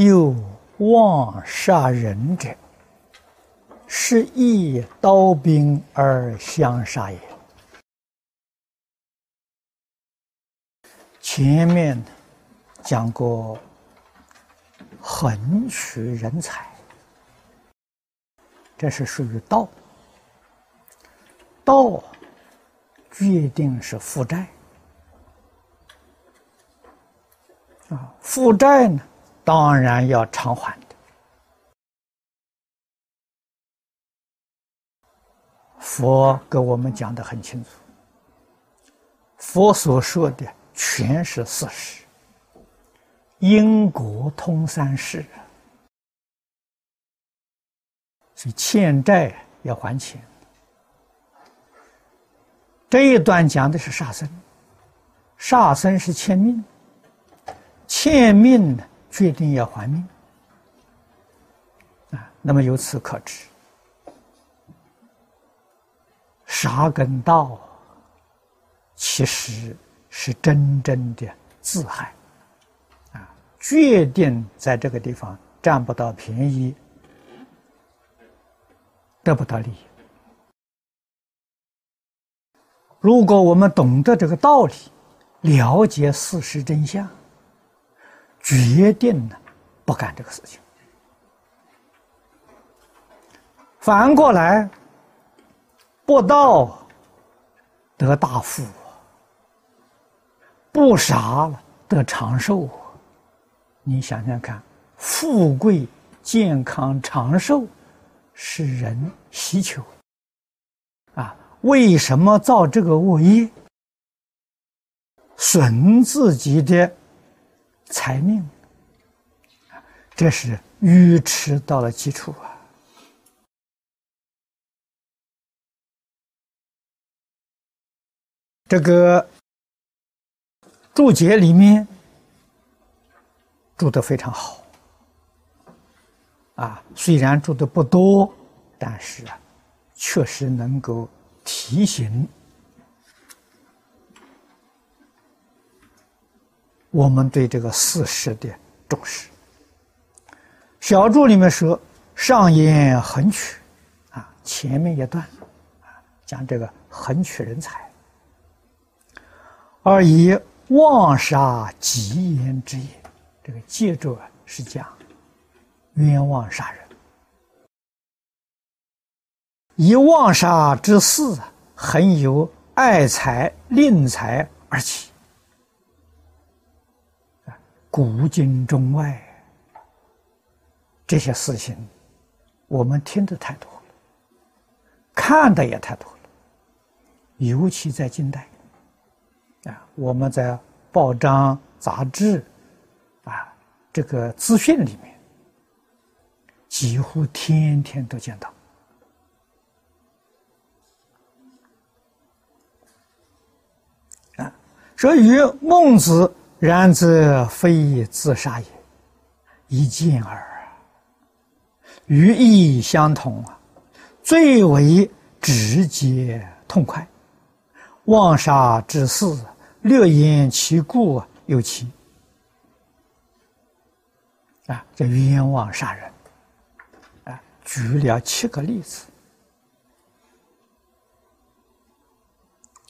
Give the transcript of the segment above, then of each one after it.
有妄杀人者，是以刀兵而相杀也。前面讲过，横取人才，这是属于道。道决定是负债啊，负债呢？当然要偿还的。佛给我们讲的很清楚，佛所说的全是事实，因果通三世，所以欠债要还钱。这一段讲的是杀生，杀生是欠命，欠命呢？决定要还命啊！那么由此可知，杀根道其实是真正的自害啊！决定在这个地方占不到便宜，得不到利益。如果我们懂得这个道理，了解事实真相。决定了不干这个事情。反过来，不道得大富，不傻得长寿。你想想看，富贵、健康、长寿是人需求啊！为什么造这个恶业，损自己的？财命，这是愚痴到了基础啊！这个注解里面注的非常好啊，虽然注的不多，但是啊，确实能够提醒。我们对这个事实的重视。小注里面说：“上言横取，啊，前面一段啊，讲这个横取人才，而以妄杀吉言之也。这个接着是讲冤枉杀人，以妄杀之事，很有爱财吝财而起。”古今中外，这些事情，我们听的太多了，看的也太多了。尤其在近代，啊，我们在报章、杂志，啊，这个资讯里面，几乎天天都见到。啊，所以孟子。然则非自杀也，一见耳，与意相同啊，最为直接痛快。妄杀之事，略言其故有其啊，叫冤枉杀人啊，举了七个例子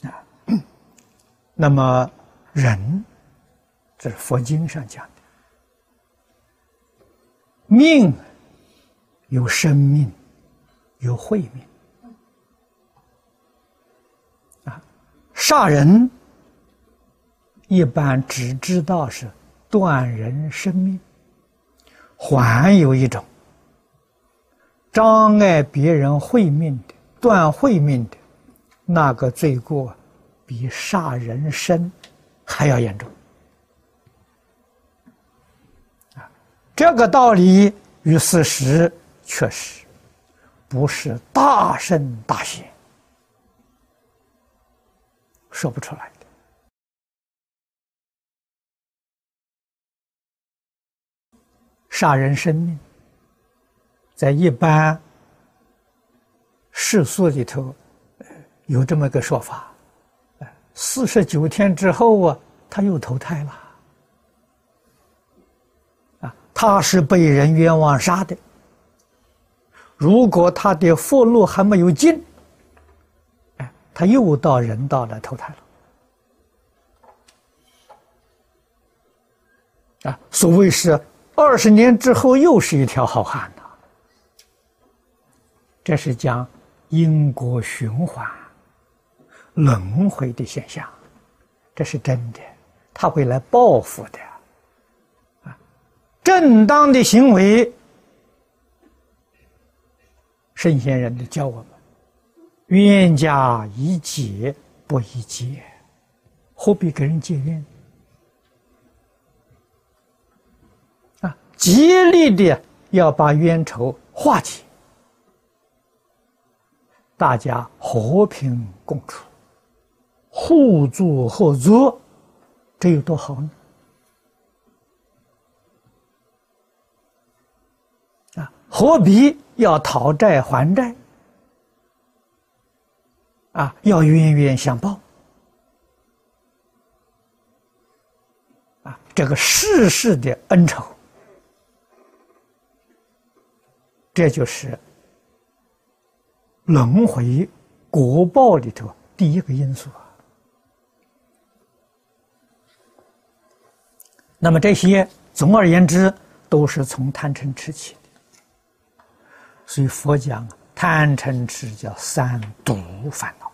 啊，那么人。这是佛经上讲的，命有生命，有慧命啊。杀人一般只知道是断人生命，还有一种障碍别人慧命的、断慧命的，那个罪过比杀人身还要严重。这个道理与事实确实不是大圣大贤说不出来的。杀人生命，在一般世俗里头有这么个说法：，四十九天之后啊，他又投胎了。他是被人冤枉杀的。如果他的佛路还没有尽，哎，他又到人道来投胎了。啊，所谓是二十年之后又是一条好汉呐。这是讲因果循环、轮回的现象，这是真的，他会来报复的。正当的行为。圣贤人的教我们：冤家宜解不宜结，何必跟人结怨？啊，竭力的要把冤仇化解，大家和平共处，互助合作，这有多好呢？啊，何必？要讨债还债，啊，要冤冤相报，啊，这个世世的恩仇，这就是轮回果报里头第一个因素啊。那么这些，总而言之，都是从贪嗔痴起。所以佛讲贪嗔痴叫三毒烦恼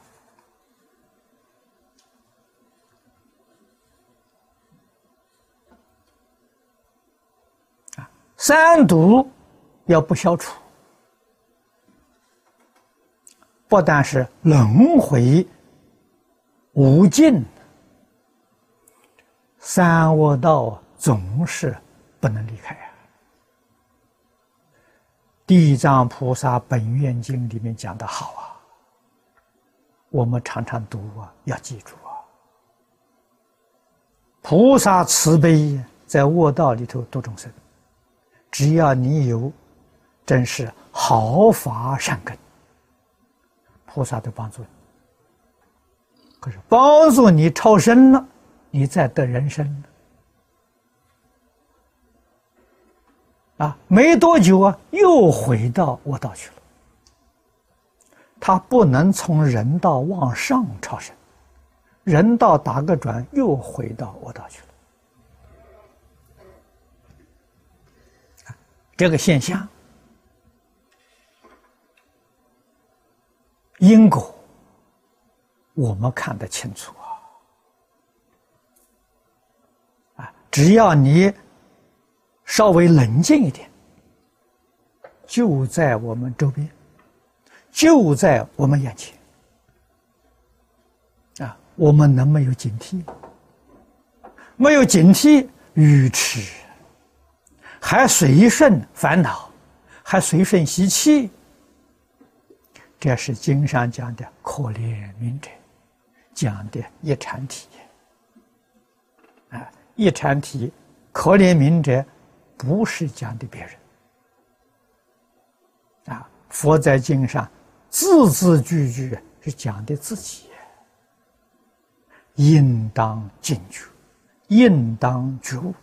啊，三毒要不消除，不但是轮回无尽，三恶道总是不能离开。地藏菩萨本愿经里面讲的好啊，我们常常读啊，要记住啊。菩萨慈悲在卧道里头度众生，只要你有真是好法善根，菩萨都帮助你。可是帮助你超生了，你再得人生了。啊，没多久啊，又回到卧道去了。他不能从人道往上超生，人道打个转，又回到卧道去了。这个现象，因果，我们看得清楚啊！啊，只要你。稍微冷静一点，就在我们周边，就在我们眼前。啊，我们能没有警惕？没有警惕，愚痴，还随顺烦恼，还随顺习气。这是经上讲的可怜悯者，讲的一禅体。啊，一禅体，可怜悯者。不是讲的别人，啊！佛在经上字字句句是讲的自己，应当警觉，应当觉悟。